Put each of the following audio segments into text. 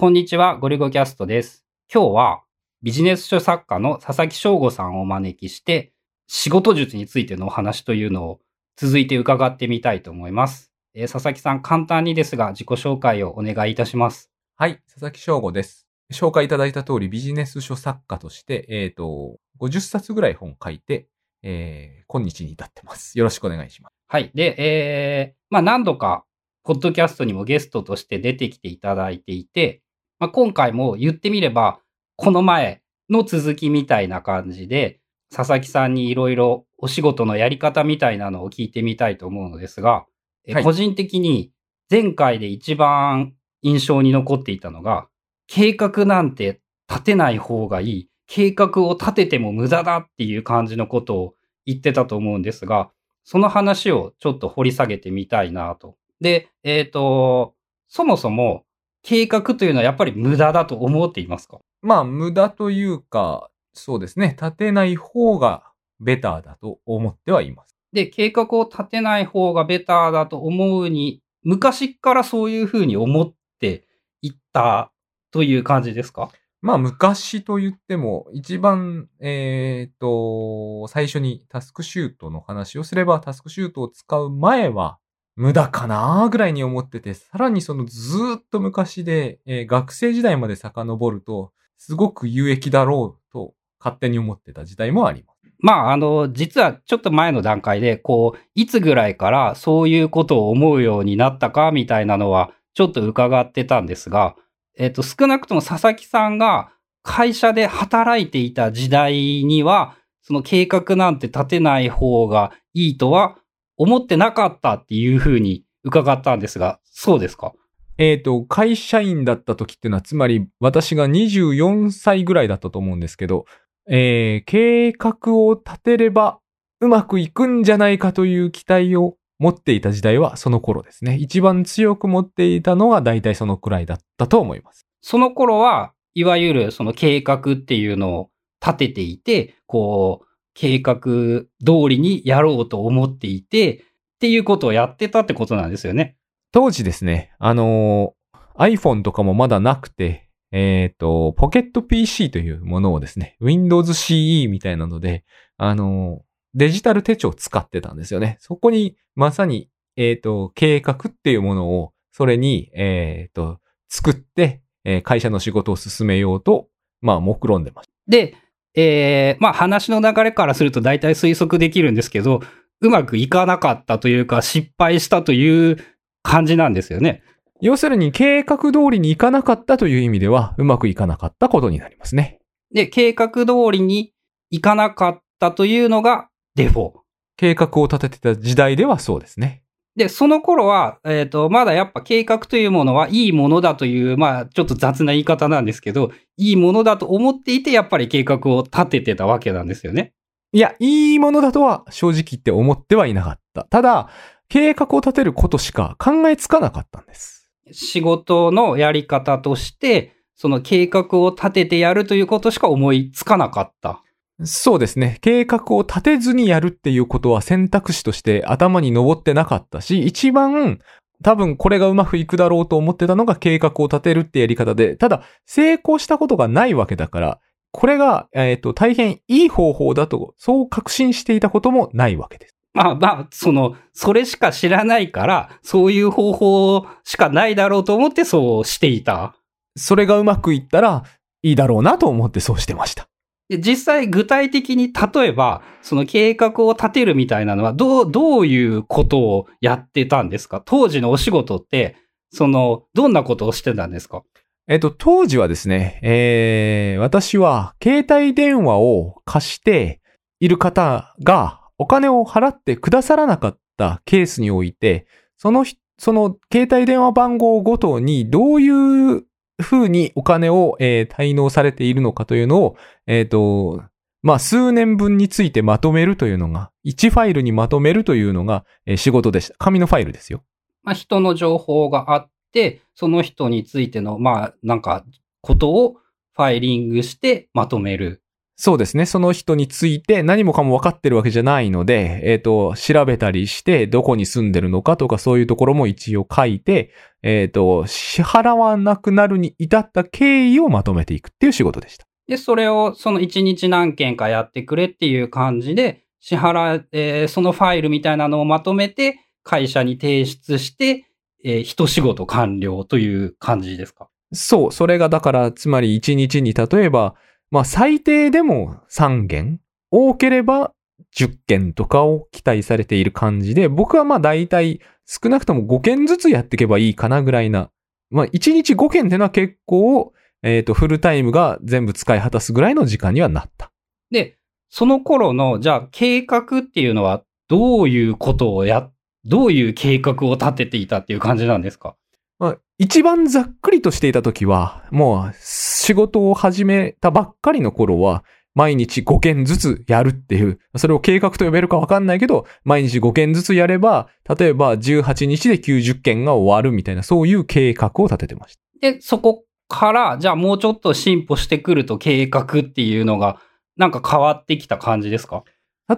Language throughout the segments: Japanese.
こんにちは、ゴリゴキャストです。今日はビジネス書作家の佐々木翔吾さんをお招きして、仕事術についてのお話というのを続いて伺ってみたいと思います。えー佐々木さん、簡単にですが自己紹介をお願いいたします。はい、佐々木翔吾です。紹介いただいた通りビジネス書作家として、えっ、と、50冊ぐらい本書いて、えー、今日に至ってます。よろしくお願いします。はい。で、えー、まあ何度か、ポッドキャストにもゲストとして出てきていただいていて、まあ今回も言ってみれば、この前の続きみたいな感じで、佐々木さんにいろいろお仕事のやり方みたいなのを聞いてみたいと思うのですが、えはい個人的に前回で一番印象に残っていたのが、計画なんて立てない方がいい。計画を立てても無駄だっていう感じのことを言ってたと思うんですが、その話をちょっと掘り下げてみたいなと。で、えっ、と、そもそも計画というのはやっぱり無駄だと思っていますか？まあ、無駄というか、そうですね、立てない方がベターだと思ってはいます。で、計画を立てない方がベターだと思うに、昔からそういうふうに思っていったという感じですか？まあ、昔と言っても、一番、えっ、と、最初にタスクシュートの話をすれば、タスクシュートを使う前は、無駄かなぐらいに思ってて、さらにそのずーっと昔で、えー学生時代まで遡ると、すごく有益だろうと勝手に思ってた時代もあります。まあ、あの、実はちょっと前の段階で、こう、いつぐらいからそういうことを思うようになったかみたいなのは、ちょっと伺ってたんですが、えっと、少なくとも佐々木さんが会社で働いていた時代には、その計画なんて立てない方がいいとは思ってなかったっていうふうに伺ったんですが、そうですか？えっ、と、会社員だった時っていうのは、つまり私が24歳ぐらいだったと思うんですけど、えー計画を立てればうまくいくんじゃないかという期待を持っていた時代はその頃ですね。一番強く持っていたのは大体そのくらいだったと思います。その頃は、いわゆるその計画っていうのを立てていて、こう、計画通りにやろうと思っていて、っていうことをやってたってことなんですよね。当時ですね、あのー iPhone とかもまだなくて、えっ、と、ポケット PC というものをですね、Windows CE みたいなので、あのーデジタル手帳を使ってたんですよね。そこにまさに、えっ、と、計画っていうものを、それに、えっ、と、作って、えー会社の仕事を進めようと、まあ、目論んでました。で、えー、まあ話の流れからすると大体推測できるんですけど、うまくいかなかったというか、失敗したという感じなんですよね。要するに、計画通りにいかなかったという意味では、うまくいかなかったことになりますね。で、計画通りにいかなかったというのがデフォ。計画を立ててた時代ではそうですね。で、その頃は、えっ、と、まだやっぱ計画というものはいいものだという、まあ、ちょっと雑な言い方なんですけど、いいものだと思っていて、やっぱり計画を立ててたわけなんですよね。いや、いいものだとは正直言って思ってはいなかった。ただ、計画を立てることしか考えつかなかったんです。仕事のやり方として、その計画を立ててやるということしか思いつかなかった。そうですね。計画を立てずにやるっていうことは選択肢として頭に上ってなかったし、一番多分これがうまくいくだろうと思ってたのが計画を立てるってやり方で、ただ成功したことがないわけだから、これが、えっ、と、大変いい方法だと、そう確信していたこともないわけです。まあまあ、その、それしか知らないから、そういう方法しかないだろうと思ってそうしていた。それがうまくいったらいいだろうなと思ってそうしてました。実際具体的に例えば、その計画を立てるみたいなのは、どう、どういうことをやってたんですか？当時のお仕事って、その、どんなことをしてたんですか？えっと、当時はですね、えー、私は携帯電話を貸している方がお金を払ってくださらなかったケースにおいて、その、その携帯電話番号ごとにどういうふうにお金を、えー滞納されているのかというのを、えっ、と、まあ、数年分についてまとめるというのが、1ファイルにまとめるというのが、えー仕事でした。紙のファイルですよ。まあ、人の情報があって、その人についての、まあ、なんか、ことをファイリングしてまとめる。そうですね。その人について何もかも分かってるわけじゃないので、えっ、と、調べたりして、どこに住んでるのかとかそういうところも一応書いて、えっ、と、支払わなくなるに至った経緯をまとめていくっていう仕事でした。で、それをその1日何件かやってくれっていう感じで、支払、えーそのファイルみたいなのをまとめて、会社に提出して、えー一仕事完了という感じですか？そう、それがだから、つまり1日に例えば、まあ最低でも3件、多ければ10件とかを期待されている感じで、僕はまあ大体少なくとも5件ずつやっていけばいいかなぐらいな。まあ1日5件ってのは結構、えっ、と、フルタイムが全部使い果たすぐらいの時間にはなった。で、その頃の、じゃあ計画っていうのはどういうことをや、どういう計画を立てていたっていう感じなんですか？まあ、一番ざっくりとしていた時は、もう仕事を始めたばっかりの頃は、毎日5件ずつやるっていう、それを計画と呼べるかわかんないけど、毎日5件ずつやれば、例えば18日で90件が終わるみたいな、そういう計画を立ててました。で、そこから、じゃあもうちょっと進歩してくると計画っていうのが、なんか変わってきた感じですか？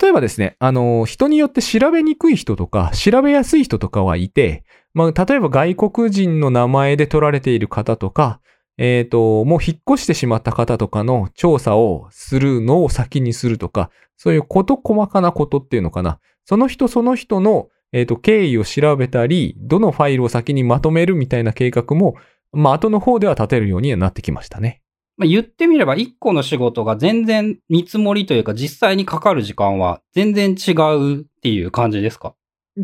例えばですね、あの、人によって調べにくい人とか、調べやすい人とかはいて、まあ、例えば外国人の名前で取られている方とか、えっ、と、もう引っ越してしまった方とかの調査をするのを先にするとか、そういうこと細かなことっていうのかな。その人その人の、えっ、と、経緯を調べたり、どのファイルを先にまとめるみたいな計画も、まあ、後の方では立てるようにはなってきましたね。まあ、言ってみれば一個の仕事が全然見積もりというか実際にかかる時間は全然違うっていう感じですか？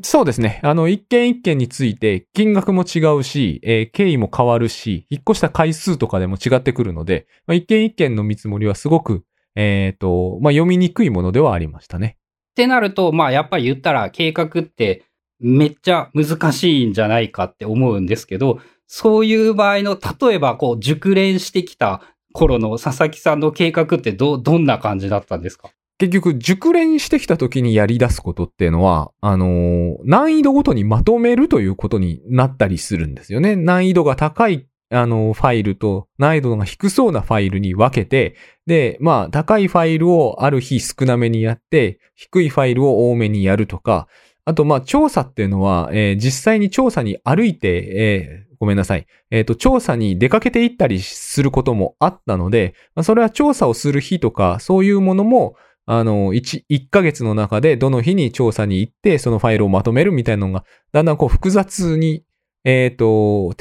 そうですね。あの、一件一件について金額も違うし、えー経緯も変わるし、引っ越した回数とかでも違ってくるので、まあ、一件一件の見積もりはすごく、えっ、と、まあ、読みにくいものではありましたね。ってなると、まあやっぱり言ったら計画ってめっちゃ難しいんじゃないかって思うんですけど、そういう場合の、例えばこう熟練してきた頃の佐々木さんの計画ってど、どんな感じだったんですか？結局、熟練してきた時にやり出すことっていうのは、あのー難易度ごとにまとめるということになったりするんですよね。難易度が高い、あのーファイルと難易度が低そうなファイルに分けて、で、まあ、高いファイルをある日少なめにやって、低いファイルを多めにやるとか、あと、ま、調査っていうのは、えー実際に調査に歩いて、えーごめんなさい。えっ、と、調査に出かけていったりすることもあったので、まあ、それは調査をする日とか、そういうものも、あの、1、1ヶ月の中でどの日に調査に行って、そのファイルをまとめるみたいなのが、だんだんこう複雑に、えっ、と、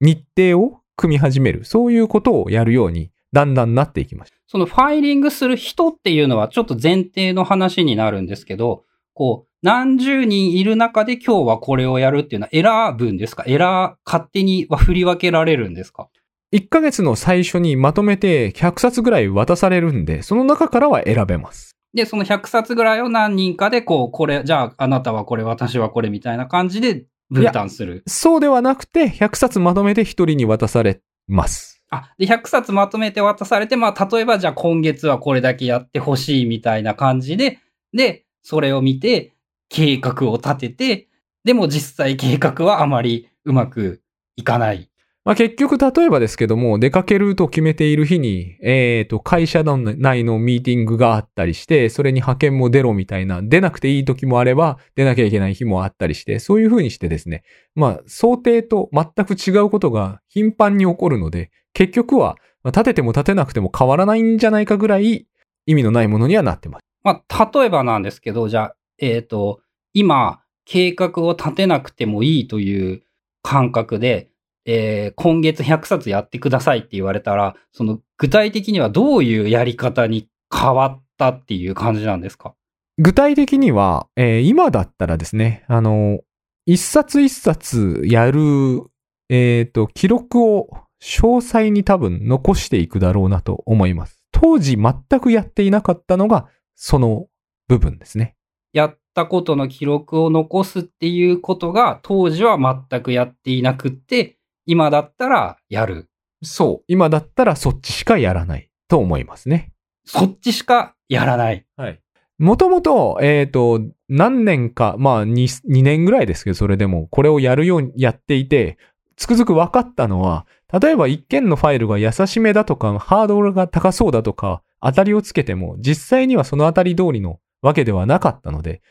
日程を組み始める。そういうことをやるように、だんだんなっていきました。そのファイリングする人っていうのはちょっと前提の話になるんですけど、こう、何十人いる中で今日はこれをやるっていうのは選ぶんですか？選、勝手には振り分けられるんですか？1ヶ月の最初にまとめて100冊ぐらい渡されるんで、その中からは選べます。で、その100冊ぐらいを何人かで、こう、これ、じゃあ、あなたはこれ、私はこれみたいな感じで分担する。そうではなくて、100冊まとめて1人に渡されます。あ、で、100冊まとめて渡されて、まあ、例えば、じゃあ今月はこれだけやってほしいみたいな感じで、で、それを見て、計画を立てて、でも実際計画はあまりうまくいかない。まあ、結局、例えばですけども、出かけると決めている日に、えっ、と、会社の内のミーティングがあったりして、それに派遣も出ろみたいな、出なくていい時もあれば、出なきゃいけない日もあったりして、そういう風にしてですね、まあ、想定と全く違うことが頻繁に起こるので、結局は、まあ立てても立てなくても変わらないんじゃないかぐらい、意味のないものにはなってます。まあ、例えばなんですけど、じゃあ、えっ、と、今、計画を立てなくてもいいという感覚で、えー今月100冊やってくださいって言われたら、その具体的にはどういうやり方に変わったっていう感じなんですか？具体的には、えー今だったらですね、あの、一冊一冊やる、えっ、と、記録を詳細に多分残していくだろうなと思います。当時全くやっていなかったのが、その部分ですね。やったことの記録を残すっていうことが当時は全くやっていなくって、今だったらやる。そう。今だったらそっちしかやらないと思いますね。そっちしかやらない。はい。もともと、えっ、と、何年か、まあ2、2年ぐらいですけど、それでも、これをやるようにやっていて、つくづく分かったのは、例えば一件のファイルが優しめだとか、ハードルが高そうだとか、当たりをつけても、実際にはその当たり通りのわけではなかったので、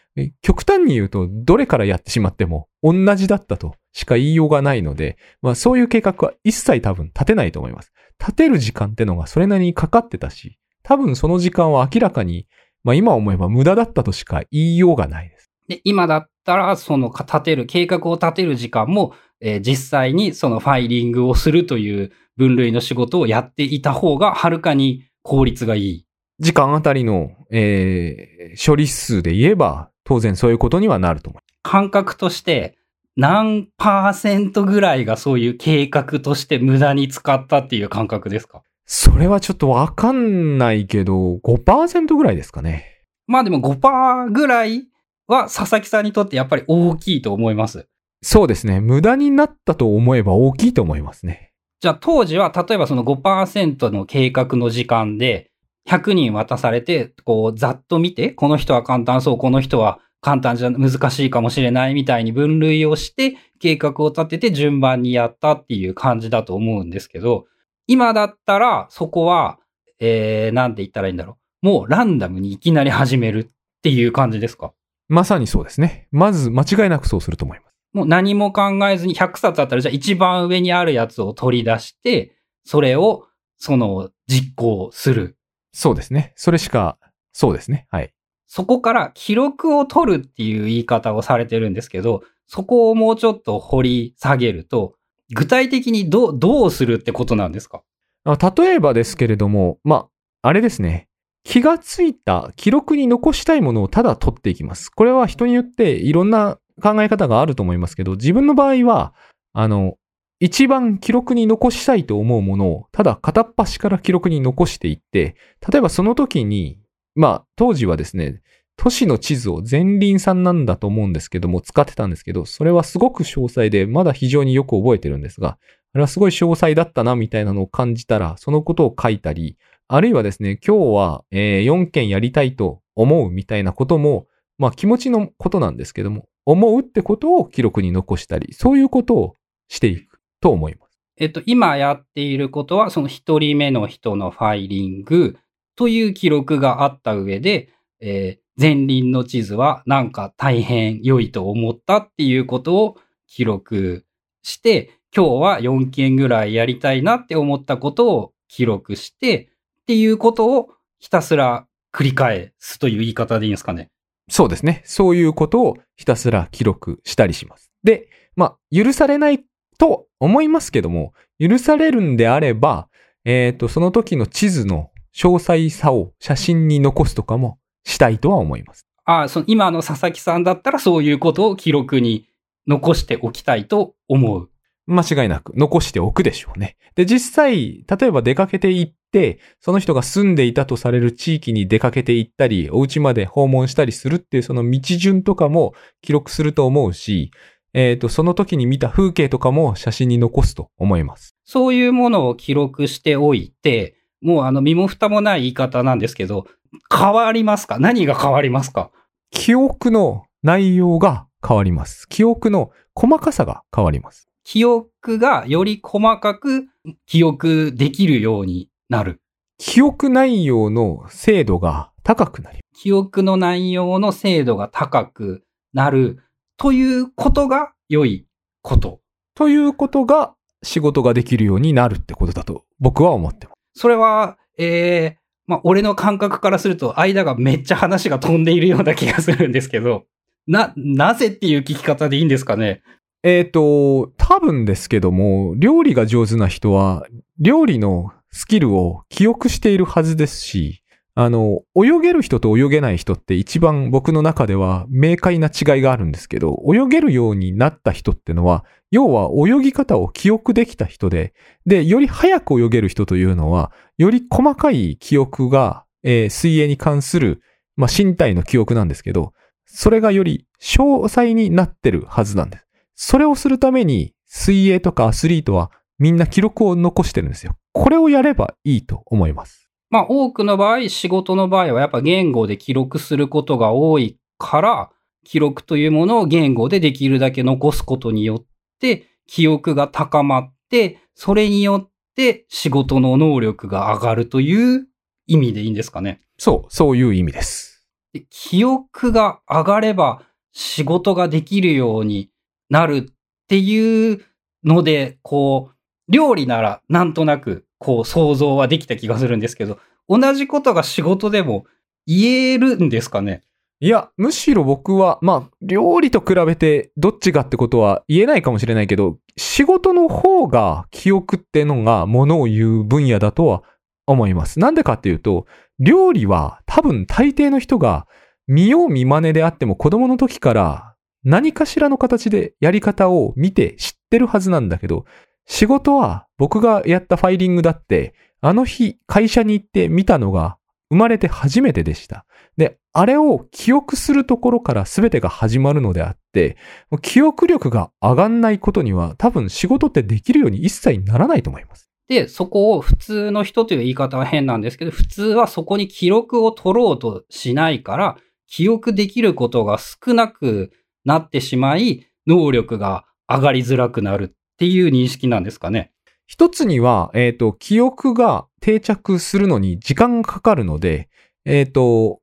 極端に言うと、どれからやってしまっても同じだったとしか言いようがないので、まあそういう計画は一切多分立てないと思います。立てる時間ってのがそれなりにかかってたし、多分その時間は明らかに、まあ今思えば無駄だったとしか言いようがないです。で、今だったら、その立てる、計画を立てる時間も、えー、実際にそのファイリングをするという分類の仕事をやっていた方がはるかに効率がいい。時間あたりの、えー、処理数で言えば、当然そういうことにはなると思う。感覚として、何パーセントぐらいがそういう計画として無駄に使ったっていう感覚ですか？それはちょっとわかんないけど、5%ぐらいですかね。まあでも5%ぐらいは佐々木さんにとってやっぱり大きいと思います。そうですね。無駄になったと思えば大きいと思いますね。じゃあ当時は例えばその5%の計画の時間で100人渡されて、こうざっと見て、この人は簡単そう、この人は簡単じゃ難しいかもしれないみたいに分類をして計画を立てて順番にやったっていう感じだと思うんですけど、今だったらそこは、えー、なんて言ったらいいんだろう。もうランダムにいきなり始めるっていう感じですか？まさにそうですね。まず間違いなくそうすると思います。もう何も考えずに100冊あったらじゃあ一番上にあるやつを取り出して、それをその実行する。そうですね。それしか、そうですね。はい。そこから記録を取るっていう言い方をされてるんですけど、そこをもうちょっと掘り下げると、具体的にどう、どうするってことなんですか？例えばですけれども、まあ、あれですね。気がついた記録に残したいものをただ取っていきます。これは人によっていろんな考え方があると思いますけど、自分の場合は、あの、一番記録に残したいと思うものを、ただ片っ端から記録に残していって、例えばその時にまあ、当時はですね、都市の地図を前輪さんなんだと思うんですけども、使ってたんですけど、それはすごく詳細で、まだ非常によく覚えてるんですが、あれはすごい詳細だったな、みたいなのを感じたら、そのことを書いたり、あるいはですね、今日は、え、4件やりたいと思うみたいなことも、まあ気持ちのことなんですけども、思うってことを記録に残したり、そういうことをしていく。と思います。えっと、今やっていることは、その一人目の人のファイリング、という記録があった上で、えー、前輪の地図はなんか大変良いと思ったっていうことを記録して、今日は4件ぐらいやりたいなって思ったことを記録して、っていうことをひたすら繰り返すという言い方でいいんですかね。そうですね。そういうことをひたすら記録したりします。で、まあ、許されないと思いますけども、許されるんであれば、えっ、ー、と、その時の地図の詳細さを写真に残すとかもしたいとは思います。ああ、その今の佐々木さんだったらそういうことを記録に残しておきたいと思う。間違いなく残しておくでしょうね。で、実際、例えば出かけて行って、その人が住んでいたとされる地域に出かけて行ったり、お家まで訪問したりするっていうその道順とかも記録すると思うし、えっ、ー、と、その時に見た風景とかも写真に残すと思います。そういうものを記録しておいて、もうあの身も蓋もない言い方なんですけど、変わりますか？何が変わりますか？記憶の内容が変わります。記憶の細かさが変わります。記憶がより細かく記憶できるようになる。記憶内容の精度が高くなり記憶の内容の精度が高くなるということが良いこと。ということが仕事ができるようになるってことだと僕は思ってます。それは、ええー、まあ、俺の感覚からすると、間がめっちゃ話が飛んでいるような気がするんですけど、な、なぜっていう聞き方でいいんですかね？えっ、ー、と、多分ですけども、料理が上手な人は、料理のスキルを記憶しているはずですし、あの、泳げる人と泳げない人って一番僕の中では明快な違いがあるんですけど、泳げるようになった人ってのは、要は泳ぎ方を記憶できた人で、で、より早く泳げる人というのは、より細かい記憶が、えー、水泳に関する、まあ、身体の記憶なんですけど、それがより詳細になってるはずなんです。それをするために、水泳とかアスリートはみんな記録を残してるんですよ。これをやればいいと思います。まあ多くの場合、仕事の場合はやっぱ言語で記録することが多いから、記録というものを言語でできるだけ残すことによって、記憶が高まって、それによって仕事の能力が上がるという意味でいいんですかね。そう、そういう意味です。で記憶が上がれば仕事ができるようになるっていうので、こう、料理ならなんとなくこう想像はできた気がするんですけど、同じことが仕事でも言えるんですかね？いや、むしろ僕は、まあ、料理と比べてどっちがってことは言えないかもしれないけど、仕事の方が記憶ってのがものを言う分野だとは思います。なんでかっていうと、料理は多分大抵の人が見よう見真似であっても子供の時から何かしらの形でやり方を見て知ってるはずなんだけど、仕事は僕がやったファイリングだって、あの日会社に行って見たのが生まれて初めてでした。で、あれを記憶するところから全てが始まるのであって、記憶力が上がんないことには多分仕事ってできるように一切ならないと思います。で、そこを普通の人という言い方は変なんですけど、普通はそこに記録を取ろうとしないから、記憶できることが少なくなってしまい、能力が上がりづらくなるっていう認識なんですかね。一つには、えっ、と、記憶が定着するのに時間がかかるので、えっ、と、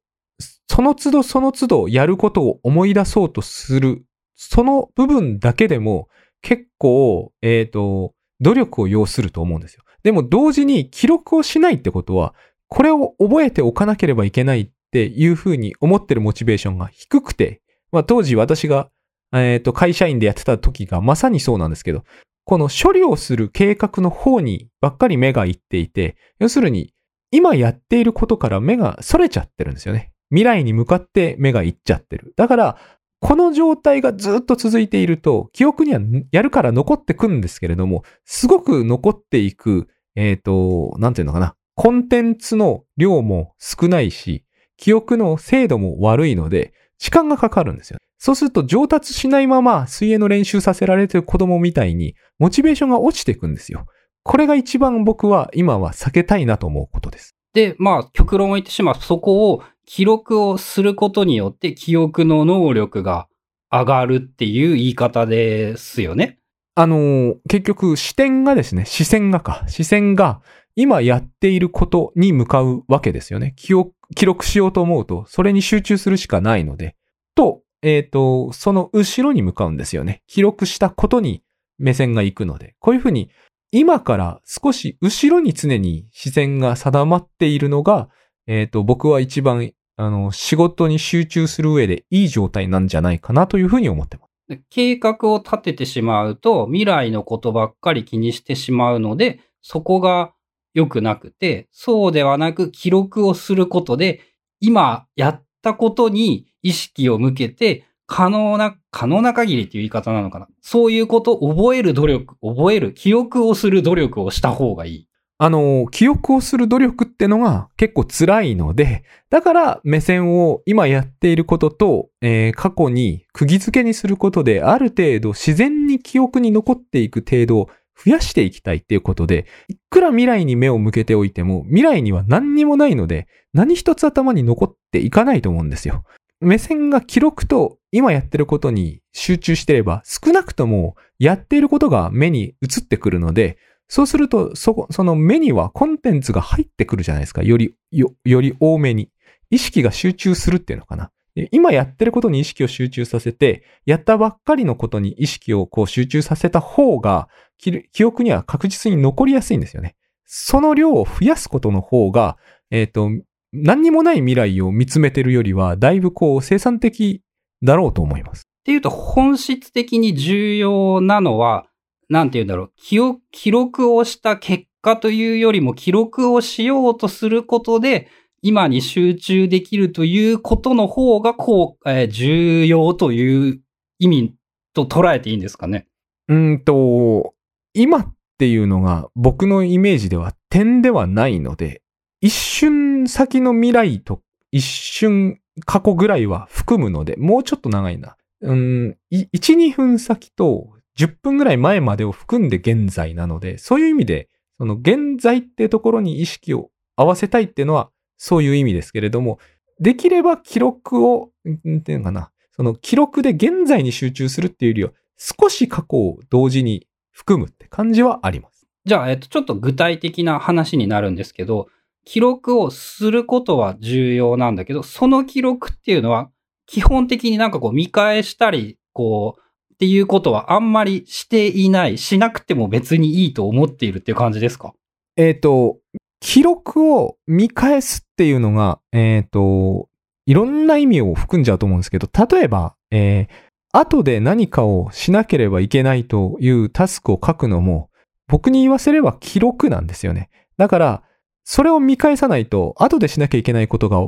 その都度その都度やることを思い出そうとする、その部分だけでも結構、えっ、と、努力を要すると思うんですよ。でも同時に記録をしないってことは、これを覚えておかなければいけないっていうふうに思ってるモチベーションが低くて、まあ当時私が、えっ、と、会社員でやってた時がまさにそうなんですけど、この処理をする計画の方にばっかり目がいっていて、要するに今やっていることから目が逸れちゃってるんですよね。未来に向かって目がいっちゃってる。だから、この状態がずっと続いていると、記憶にはやるから残ってくんですけれども、すごく残っていく、えっ、と、なんていうのかな。コンテンツの量も少ないし、記憶の精度も悪いので、時間がかかるんですよ。そうすると上達しないまま水泳の練習させられてる子供みたいに、モチベーションが落ちていくんですよ。これが一番僕は今は避けたいなと思うことです。で、まあ、極論を言ってしまうと、そこを記録をすることによって記憶の能力が上がるっていう言い方ですよね。あのー結局視点がですね、視線がか、視線が今やっていることに向かうわけですよね。記憶、記録しようと思うと、それに集中するしかないので。と、えっ、と、その後ろに向かうんですよね。記録したことに目線が行くので。こういうふうに、今から少し後ろに常に視線が定まっているのが、えっ、と、僕は一番、あの、仕事に集中する上でいい状態なんじゃないかなというふうに思ってます。計画を立ててしまうと、未来のことばっかり気にしてしまうので、そこが良くなくて、そうではなく記録をすることで、今やったことに意識を向けて、可能な、可能な限りっていう言い方なのかな。そういうことを覚える努力、覚える、記憶をする努力をした方がいい。あの、記憶をする努力ってのが結構辛いので、だから目線を今やっていることと、えー過去に釘付けにすることで、ある程度自然に記憶に残っていく程度を増やしていきたいっていうことで、いくら未来に目を向けておいても、未来には何にもないので、何一つ頭に残っていかないと思うんですよ。目線が記録と今やってることに集中してれば、少なくともやっていることが目に映ってくるので、そうすると、そこ、その目にはコンテンツが入ってくるじゃないですか。より、よ、より多めに。意識が集中するっていうのかな。今やってることに意識を集中させて、やったばっかりのことに意識をこう集中させた方が、記憶には確実に残りやすいんですよね。その量を増やすことの方が、えっ、と、何にもない未来を見つめてるよりは、だいぶこう生産的だろうと思います。っていうと、本質的に重要なのは、なんて言うんだろう、記記録をした結果というよりも、記録をしようとすることで、今に集中できるということの方が、こう、えー重要という意味と捉えていいんですかね？うんと、今っていうのが僕のイメージでは点ではないので、一瞬先の未来と一瞬過去ぐらいは含むので、もうちょっと長いな。うん、1、2分先と10分ぐらい前までを含んで現在なので、そういう意味で、その現在ってところに意識を合わせたいっていうのは、そういう意味ですけれども、できれば記録を、んっていうのかな、その記録で現在に集中するっていうよりは、少し過去を同時に含むって感じはあります。じゃあ、えっと、ちょっと具体的な話になるんですけど、記録をすることは重要なんだけど、その記録っていうのは、基本的になんかこう見返したり、こう、っていうことはあんまりしていない、しなくても別にいいと思っているっていう感じですか？えっ、と、記録を見返すっていうのが、えっ、と、いろんな意味を含んじゃうと思うんですけど、例えば、えー、後で何かをしなければいけないというタスクを書くのも、僕に言わせれば記録なんですよね。だから、それを見返さないと、後でしなきゃいけないことが、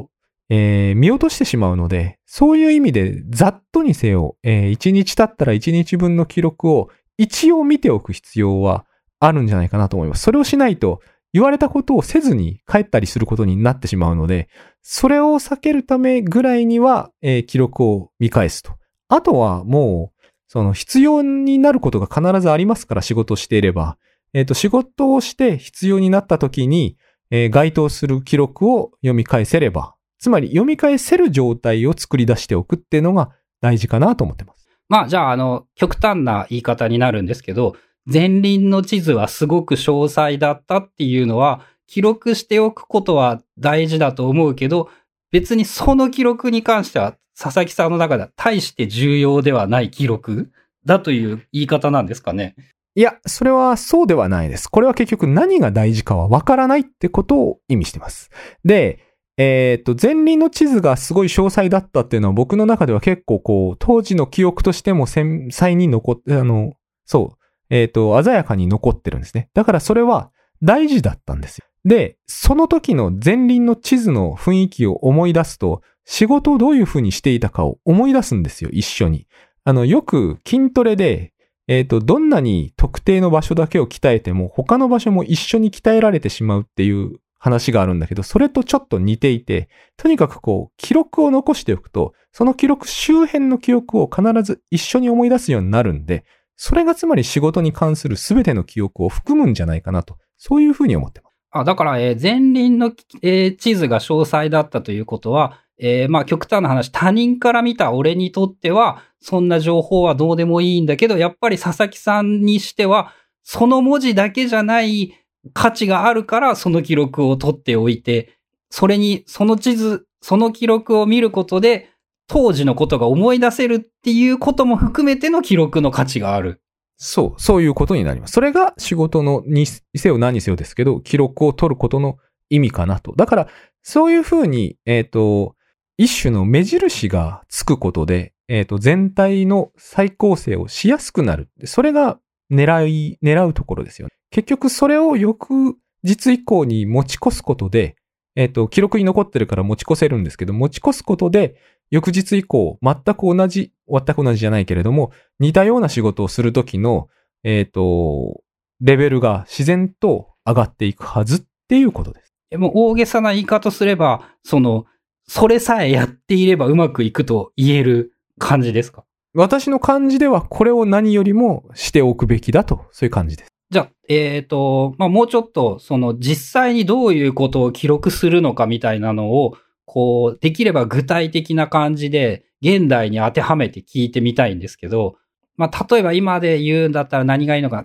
えー見落としてしまうので、そういう意味で、ざっとにせよ、え1日経ったら1日分の記録を一応見ておく必要はあるんじゃないかなと思います。それをしないと、言われたことをせずに帰ったりすることになってしまうので、それを避けるためぐらいには、えー記録を見返すと。あとはもう、その必要になることが必ずありますから仕事をしていれば、えっ、と、仕事をして必要になった時に、えー該当する記録を読み返せれば、つまり読み返せる状態を作り出しておくっていうのが大事かなと思ってます。まあ、じゃあ、あの、極端な言い方になるんですけど、前輪の地図はすごく詳細だったっていうのは、記録しておくことは大事だと思うけど、別にその記録に関しては、佐々木さんの中では大して重要ではない記録だという言い方なんですかね。いや、それはそうではないです。これは結局何が大事かはわからないってことを意味してます。で、えっ、と、前輪の地図がすごい詳細だったっていうのは僕の中では結構こう、当時の記憶としても繊細に残って、あの、そう、えっ、と、鮮やかに残ってるんですね。だからそれは大事だったんですよ。で、その時の前輪の地図の雰囲気を思い出すと、仕事をどういう風にしていたかを思い出すんですよ、一緒に。あの、よく筋トレで、えっ、と、どんなに特定の場所だけを鍛えても、他の場所も一緒に鍛えられてしまうっていう話があるんだけど、それとちょっと似ていて、とにかくこう、記録を残しておくと、その記録周辺の記憶を必ず一緒に思い出すようになるんで、それがつまり仕事に関する全ての記憶を含むんじゃないかなと、そういうふうに思ってます。あ、だから、えー前輪の、えー地図が詳細だったということは、えーまあ極端な話、他人から見た俺にとっては、そんな情報はどうでもいいんだけど、やっぱり佐々木さんにしては、その文字だけじゃない価値があるから、その記録を取っておいて、それに、その地図、その記録を見ることで、当時のことが思い出せるっていうことも含めての記録の価値がある。そう、そういうことになります。それが仕事のにせよ何にせよですけど、記録を取ることの意味かなと。だから、そういうふうに、えっ、と、一種の目印がつくことで、えっ、と、全体の再構成をしやすくなる。それが狙い、狙うところですよね。結局、それを翌日以降に持ち越すことで、えっ、と、記録に残ってるから持ち越せるんですけど、持ち越すことで、翌日以降、全く同じ、全く同じじゃないけれども、似たような仕事をするときの、えっ、と、レベルが自然と上がっていくはずっていうことです。でも大げさな言い方すれば、その、それさえやっていればうまくいくと言える感じですか？私の感じではこれを何よりもしておくべきだと、そういう感じです。じゃあ、えっ、と、まあ、もうちょっと、その、実際にどういうことを記録するのかみたいなのを、こう、できれば具体的な感じで、現代に当てはめて聞いてみたいんですけど、まあ、例えば今で言うんだったら何がいいのか、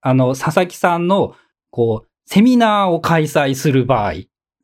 あの、佐々木さんの、こう、セミナーを開催する場合、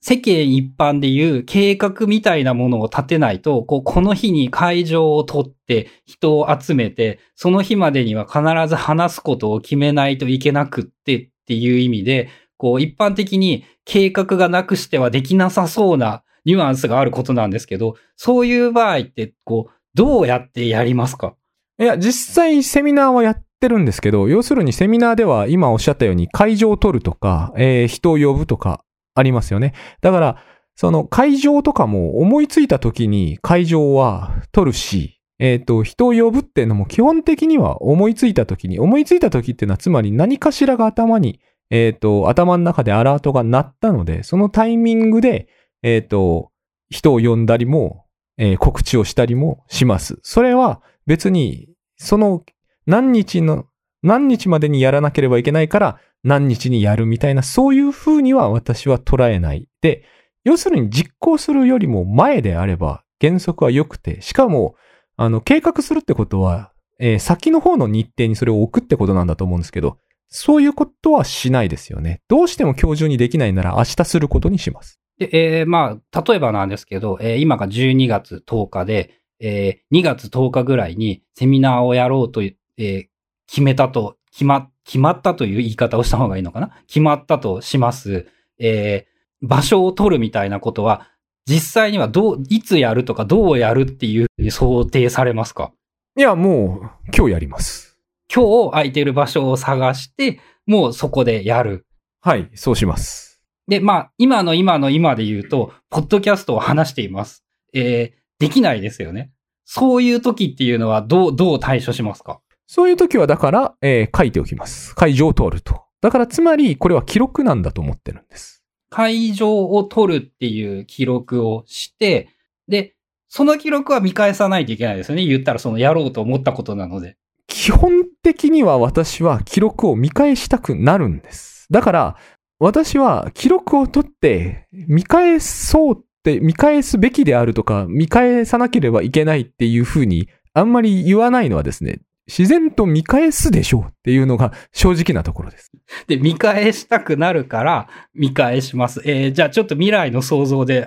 世間一般でいう計画みたいなものを立てないと、こう、この日に会場を取って人を集めて、その日までには必ず話すことを決めないといけなくってっていう意味で、こう、一般的に計画がなくしてはできなさそうなニュアンスがあることなんですけど、そういう場合って、こう、どうやってやりますか？いや、実際セミナーはやってるんですけど、要するにセミナーでは今おっしゃったように会場を取るとか、えー人を呼ぶとかありますよね。だから、その会場とかも思いついた時に会場は取るし、えっ、と、人を呼ぶっていうのも基本的には思いついた時に、思いついた時っていうのはつまり何かしらが頭に、えっ、と、頭の中でアラートが鳴ったので、そのタイミングで、えっ、と、人を呼んだりも、えー告知をしたりもします。それは別に、その何日の、何日までにやらなければいけないから何日にやるみたいな、そういう風には私は捉えない。で、要するに実行するよりも前であれば原則は良くて、しかも、あの、計画するってことは、えー先の方の日程にそれを置くってことなんだと思うんですけど、そういうことはしないですよね。どうしても今日中にできないなら明日することにします。で、えーまあ、例えばなんですけど、えー今が12月10日で、えー2月10日ぐらいにセミナーをやろうと、えー決めたと、決ま、決まったという言い方をした方がいいのかな？決まったとします。えー場所を取るみたいなことは、実際にはどう、いつやるとかどうやるっていうふうに想定されますか？いや、もう今日やります。今日空いてる場所を探して、もうそこでやる。はい、そうします。で、まあ、今の今の今で言うと、ポッドキャストを話しています。えー、できないですよね。そういう時っていうのはどう、どう対処しますか？そういう時はだから、えー書いておきます。会場を通ると。だからつまり、これは記録なんだと思ってるんです。会場を取るっていう記録をして、で、その記録は見返さないといけないですよね。言ったらそのやろうと思ったことなので。基本的には私は記録を見返したくなるんです。だから、私は記録を取って見返そうって、見返すべきであるとか、見返さなければいけないっていうふうにあんまり言わないのはですね、自然と見返すでしょうっていうのが正直なところです。で、見返したくなるから、見返します。えーじゃあちょっと未来の想像で、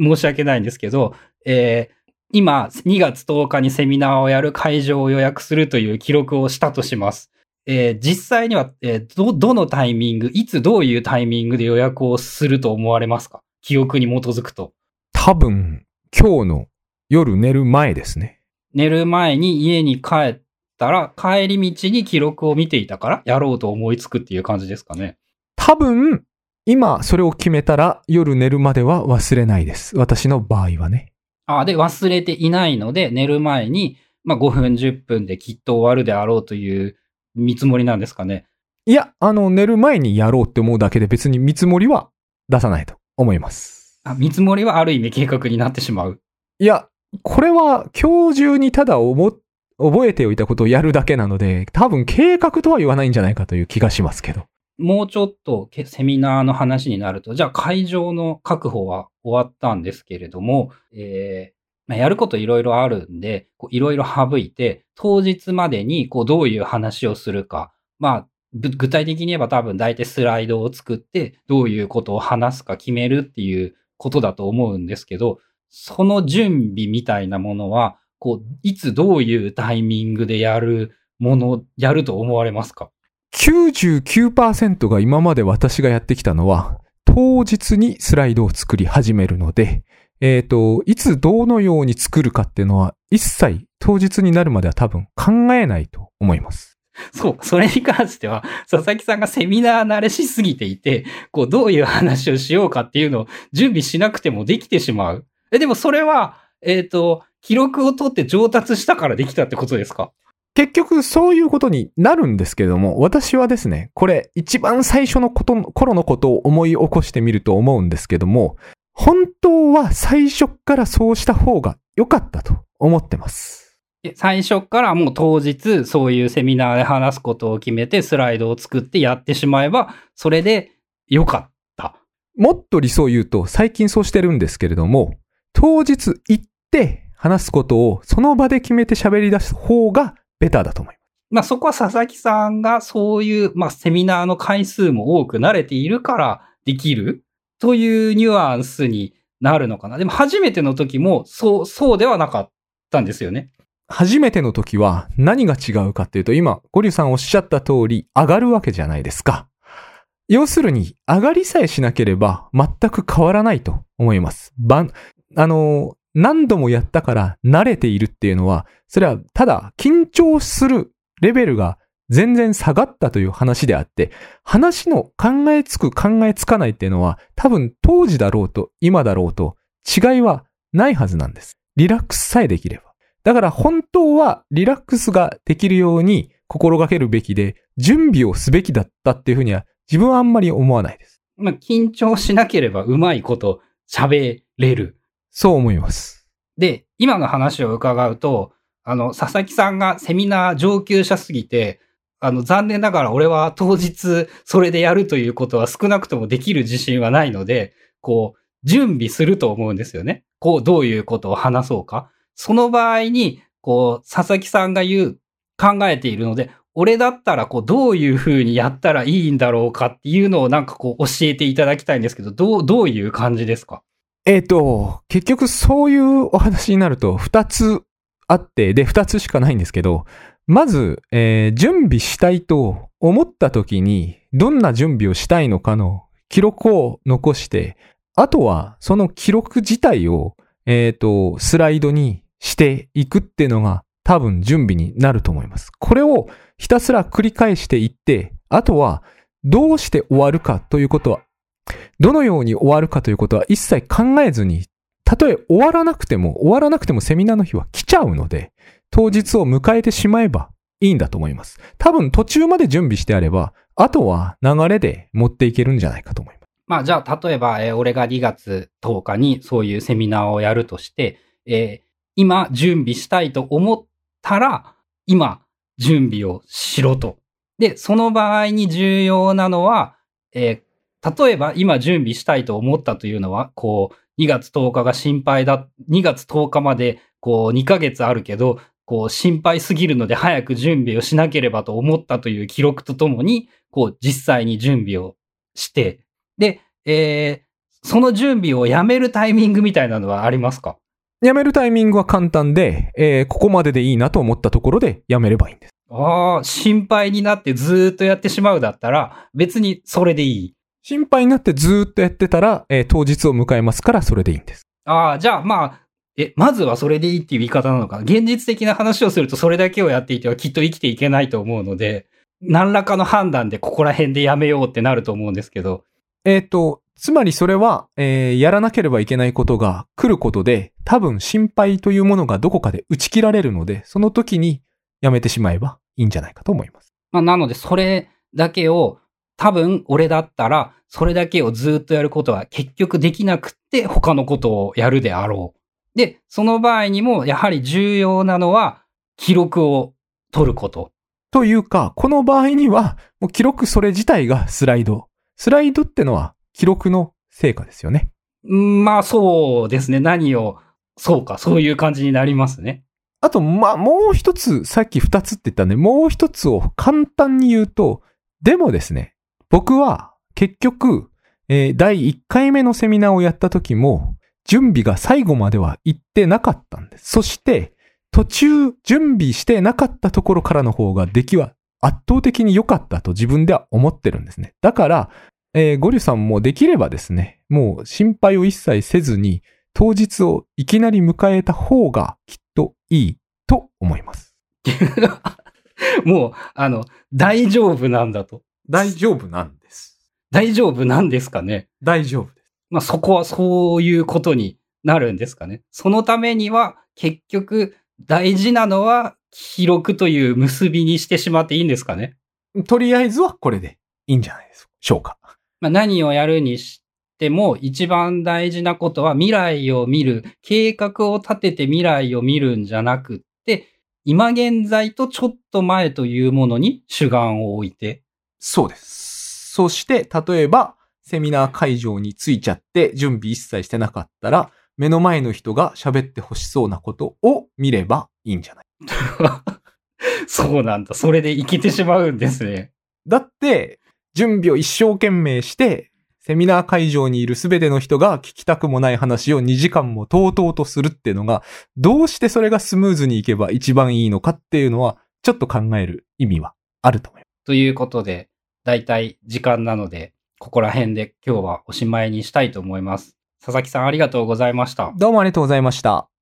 申し訳ないんですけど、えー今、2月10日にセミナーをやる会場を予約するという記録をしたとします。えー実際には、えーど、どのタイミング、いつどういうタイミングで予約をすると思われますか？記憶に基づくと。多分、今日の夜寝る前ですね。寝る前に家に帰ったら、帰り道に記録を見ていたから、やろうと思いつくっていう感じですかね。多分、今それを決めたら夜寝るまでは忘れないです。私の場合はね。あで、忘れていないので、寝る前に、まあ、5分、10分できっと終わるであろうという見積もりなんですかね？いや、あの、寝る前にやろうって思うだけで別に見積もりは出さないと思います。あ見積もりはある意味計画になってしまう。いや、これは今日中にただ思、覚えておいたことをやるだけなので、多分計画とは言わないんじゃないかという気がしますけど。もうちょっとけセミナーの話になると、じゃあ会場の確保は終わったんですけれども、えーまあ、やることいろいろあるんで、いろいろ省いて、当日までにこうどういう話をするか、まあ、具体的に言えば多分大体スライドを作って、どういうことを話すか決めるっていうことだと思うんですけど、その準備みたいなものは、こう、いつどういうタイミングでやるもの、やると思われますか？99%が今まで私がやってきたのは、当日にスライドを作り始めるので、えっ、と、いつどのように作るかっていうのは、一切当日になるまでは多分考えないと思います。そう、それに関しては、佐々木さんがセミナー慣れしすぎていて、こう、どういう話をしようかっていうのを準備しなくてもできてしまう。え、でもそれは、えっ、と、記録を取って上達したからできたってことですか？結局そういうことになるんですけども、私はですね、これ一番最初のこと、頃のことを思い起こしてみると思うんですけども、本当は最初からそうした方が良かったと思ってます。え最初からもう当日、そういうセミナーで話すことを決めて、スライドを作ってやってしまえば、それで良かった。もっと理想を言うと、最近そうしてるんですけれども、当日行って話すことをその場で決めて喋り出す方がベターだと思います。まあそこは佐々木さんがそういう、まあセミナーの回数も多く慣れているからできるというニュアンスになるのかな。でも初めての時もそう、そうではなかったんですよね。初めての時は何が違うかっていうと、今、ゴリュウさんおっしゃった通り、上がるわけじゃないですか。要するに、上がりさえしなければ全く変わらないと思います。ばん、あの、何度もやったから慣れているっていうのは、それはただ緊張するレベルが全然下がったという話であって、話の考えつく考えつかないっていうのは多分当時だろうと今だろうと違いはないはずなんです。リラックスさえできれば。だから本当はリラックスができるように心がけるべきで、準備をすべきだったっていうふうには自分はあんまり思わないです。まあ緊張しなければうまいこと喋れる。そう思います。で、今の話を伺うと、あの、佐々木さんがセミナー上級者すぎて、あの、残念ながら俺は当日それでやるということは少なくともできる自信はないので、こう、準備すると思うんですよね。こう、どういうことを話そうか。その場合に、こう、佐々木さんが言う、考えているので、俺だったらこうどういう風にやったらいいんだろうかっていうのをなんかこう教えていただきたいんですけど、どう、どういう感じですか？えっ、と、結局そういうお話になると二つあって、で、二つしかないんですけど、まず、えー準備したいと思った時に、どんな準備をしたいのかの記録を残して、あとはその記録自体を、えっ、と、スライドにしていくっていうのが多分準備になると思います。これをひたすら繰り返していって、あとはどうして終わるかということはどのように終わるかということは一切考えずに、たとえ終わらなくても、終わらなくてもセミナーの日は来ちゃうので、当日を迎えてしまえばいいんだと思います。多分途中まで準備してあれば、あとは流れで持っていけるんじゃないかと思います。まあじゃあ、例えば、えー俺が2月10日にそういうセミナーをやるとして、えー今準備したいと思ったら、今準備をしろと。で、その場合に重要なのは、えー例えば今準備したいと思ったというのは、こう、2月10日が心配だ、2月10日まで、こう、2ヶ月あるけど、こう、心配すぎるので早く準備をしなければと思ったという記録とともに、こう、実際に準備をして、で、えーその準備をやめるタイミングみたいなのはありますか？やめるタイミングは簡単で、えーここまででいいなと思ったところでやめればいいんです。ああ、心配になってずーっとやってしまうだったら、別にそれでいい。心配になってずーっとやってたら、えー当日を迎えますからそれでいいんです。ああ、じゃあまあ、え、まずはそれでいいっていう言い方なのか？な現実的な話をするとそれだけをやっていてはきっと生きていけないと思うので、何らかの判断でここら辺でやめようってなると思うんですけど。えっ、と、つまりそれは、えーやらなければいけないことが来ることで、多分心配というものがどこかで打ち切られるので、その時にやめてしまえばいいんじゃないかと思います。まあ、なのでそれだけを、多分俺だったら、それだけをずーっとやることは結局できなくって他のことをやるであろう。で、その場合にもやはり重要なのは記録を取ること。というか、この場合には、もう記録それ自体がスライド。スライドってのは記録の成果ですよね。うんまあそうですね。何を、そうか、そういう感じになりますね。あと、まあ、もう一つ、さっき二つって言ったんで、もう一つを簡単に言うと、でもですね、僕は結局、えー第1回目のセミナーをやった時も、準備が最後までは行ってなかったんです。そして、途中準備してなかったところからの方が出来は圧倒的に良かったと自分では思ってるんですね。だから、えーゴリュさんもできればですね、もう心配を一切せずに、当日をいきなり迎えた方がきっといいと思います。もう、あの、大丈夫なんだと。大丈夫なんです。大丈夫なんですかね。大丈夫です。まあそこはそういうことになるんですかね。そのためには結局大事なのは記録という結びにしてしまっていいんですかね。とりあえずはこれでいいんじゃないでしょうか。まあ、何をやるにしても一番大事なことは未来を見る、計画を立てて未来を見るんじゃなくって、今現在とちょっと前というものに主眼を置いて、そうです。そして、例えば、セミナー会場に着いちゃって準備一切してなかったら、目の前の人が喋って欲しそうなことを見ればいいんじゃない？そうなんだ。それで生きてしまうんですね。だって、準備を一生懸命して、セミナー会場にいるすべての人が聞きたくもない話を2時間もとうとうとするっていうのが、どうしてそれがスムーズにいけば一番いいのかっていうのは、ちょっと考える意味はあると思いまということで、だいたい時間なので、ここら辺で今日はおしまいにしたいと思います。佐々木さんありがとうございました。どうもありがとうございました。